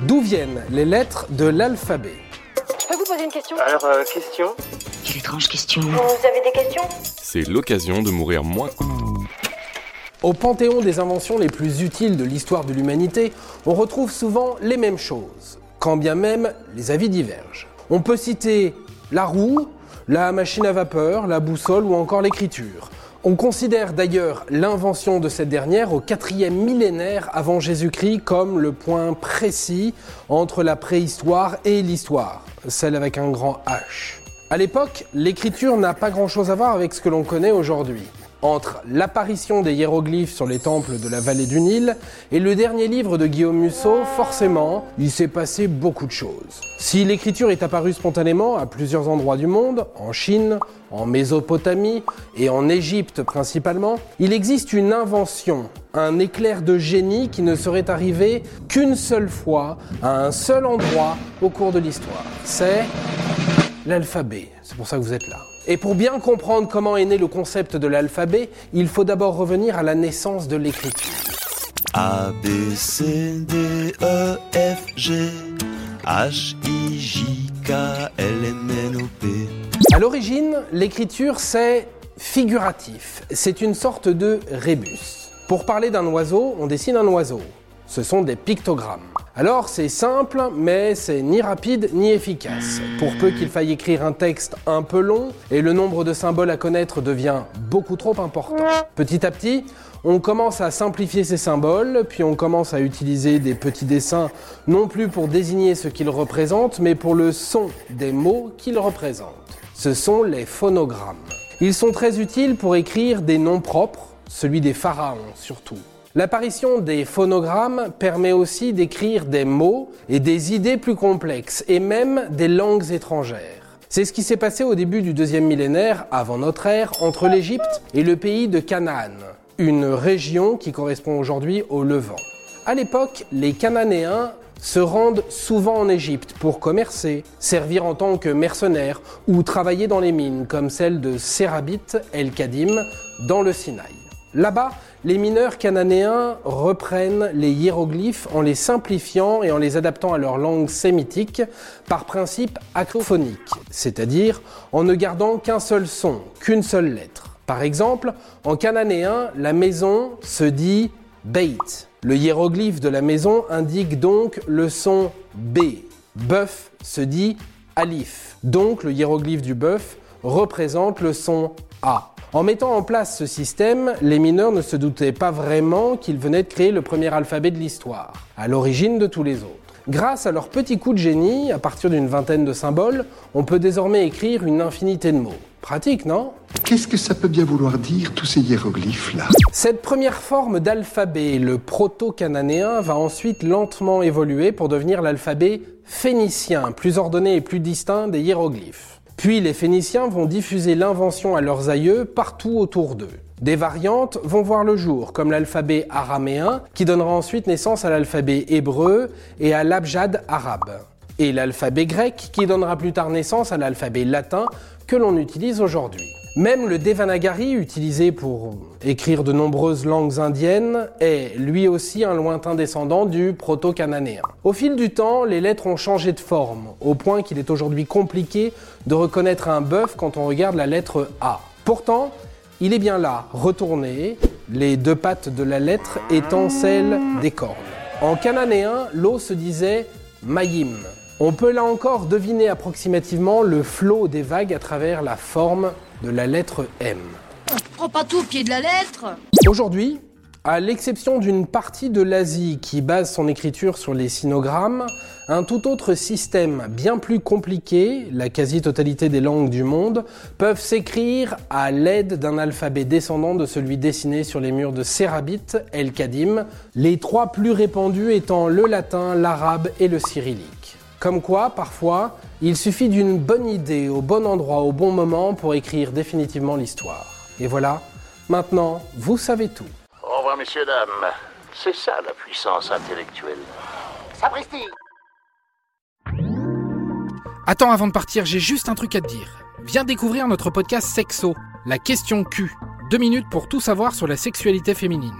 D'où viennent les lettres de l'alphabet Je peux vous poser une question Alors, euh, question Quelle étrange question. Vous avez des questions C'est l'occasion de mourir moins. Au panthéon des inventions les plus utiles de l'histoire de l'humanité, on retrouve souvent les mêmes choses, quand bien même les avis divergent. On peut citer la roue, la machine à vapeur, la boussole ou encore l'écriture. On considère d'ailleurs l'invention de cette dernière au quatrième millénaire avant Jésus-Christ comme le point précis entre la préhistoire et l'histoire, celle avec un grand H. À l'époque, l'écriture n'a pas grand-chose à voir avec ce que l'on connaît aujourd'hui. Entre l'apparition des hiéroglyphes sur les temples de la vallée du Nil et le dernier livre de Guillaume Musso, forcément, il s'est passé beaucoup de choses. Si l'écriture est apparue spontanément à plusieurs endroits du monde, en Chine, en Mésopotamie et en Égypte principalement, il existe une invention, un éclair de génie qui ne serait arrivé qu'une seule fois, à un seul endroit au cours de l'histoire. C'est l'alphabet. C'est pour ça que vous êtes là. Et pour bien comprendre comment est né le concept de l'alphabet, il faut d'abord revenir à la naissance de l'écriture. A, B, C, D, E, F, G, H, I, J, K, L, M, N, O, P. À l'origine, l'écriture c'est figuratif. C'est une sorte de rébus. Pour parler d'un oiseau, on dessine un oiseau. Ce sont des pictogrammes. Alors c'est simple, mais c'est ni rapide ni efficace. Pour peu qu'il faille écrire un texte un peu long, et le nombre de symboles à connaître devient beaucoup trop important. Petit à petit, on commence à simplifier ces symboles, puis on commence à utiliser des petits dessins, non plus pour désigner ce qu'ils représentent, mais pour le son des mots qu'ils représentent. Ce sont les phonogrammes. Ils sont très utiles pour écrire des noms propres, celui des pharaons surtout. L'apparition des phonogrammes permet aussi d'écrire des mots et des idées plus complexes, et même des langues étrangères. C'est ce qui s'est passé au début du deuxième millénaire, avant notre ère, entre l'Égypte et le pays de Canaan, une région qui correspond aujourd'hui au Levant. À l'époque, les Cananéens se rendent souvent en Égypte pour commercer, servir en tant que mercenaires ou travailler dans les mines comme celle de Serabit el-Kadim dans le Sinaï. Là-bas, les mineurs cananéens reprennent les hiéroglyphes en les simplifiant et en les adaptant à leur langue sémitique par principe acrophonique, c'est-à-dire en ne gardant qu'un seul son, qu'une seule lettre. Par exemple, en cananéen, la maison se dit Beit. Le hiéroglyphe de la maison indique donc le son B. Bœuf se dit Alif. Donc le hiéroglyphe du bœuf représente le son A. En mettant en place ce système, les mineurs ne se doutaient pas vraiment qu'ils venaient de créer le premier alphabet de l'histoire, à l'origine de tous les autres. Grâce à leur petit coup de génie, à partir d'une vingtaine de symboles, on peut désormais écrire une infinité de mots. Pratique, non? Qu'est-ce que ça peut bien vouloir dire, tous ces hiéroglyphes-là? Cette première forme d'alphabet, le proto-cananéen, va ensuite lentement évoluer pour devenir l'alphabet phénicien, plus ordonné et plus distinct des hiéroglyphes. Puis les Phéniciens vont diffuser l'invention à leurs aïeux partout autour d'eux. Des variantes vont voir le jour, comme l'alphabet araméen, qui donnera ensuite naissance à l'alphabet hébreu et à l'abjad arabe. Et l'alphabet grec, qui donnera plus tard naissance à l'alphabet latin que l'on utilise aujourd'hui. Même le Devanagari, utilisé pour écrire de nombreuses langues indiennes, est lui aussi un lointain descendant du proto-cananéen. Au fil du temps, les lettres ont changé de forme, au point qu'il est aujourd'hui compliqué de reconnaître un bœuf quand on regarde la lettre A. Pourtant, il est bien là, retourné, les deux pattes de la lettre étant celles des cornes. En cananéen, l'eau se disait Mayim. On peut là encore deviner approximativement le flot des vagues à travers la forme de la lettre M. Prends pas tout au pied de la lettre Aujourd'hui, à l'exception d'une partie de l'Asie qui base son écriture sur les sinogrammes, un tout autre système bien plus compliqué, la quasi-totalité des langues du monde, peuvent s'écrire à l'aide d'un alphabet descendant de celui dessiné sur les murs de Serabit, El Kadim, les trois plus répandus étant le latin, l'arabe et le cyrillique. Comme quoi, parfois, il suffit d'une bonne idée au bon endroit au bon moment pour écrire définitivement l'histoire. Et voilà, maintenant, vous savez tout. Au revoir, messieurs, dames. C'est ça la puissance intellectuelle. Sapristi Attends, avant de partir, j'ai juste un truc à te dire. Viens découvrir notre podcast Sexo, la question Q. Deux minutes pour tout savoir sur la sexualité féminine.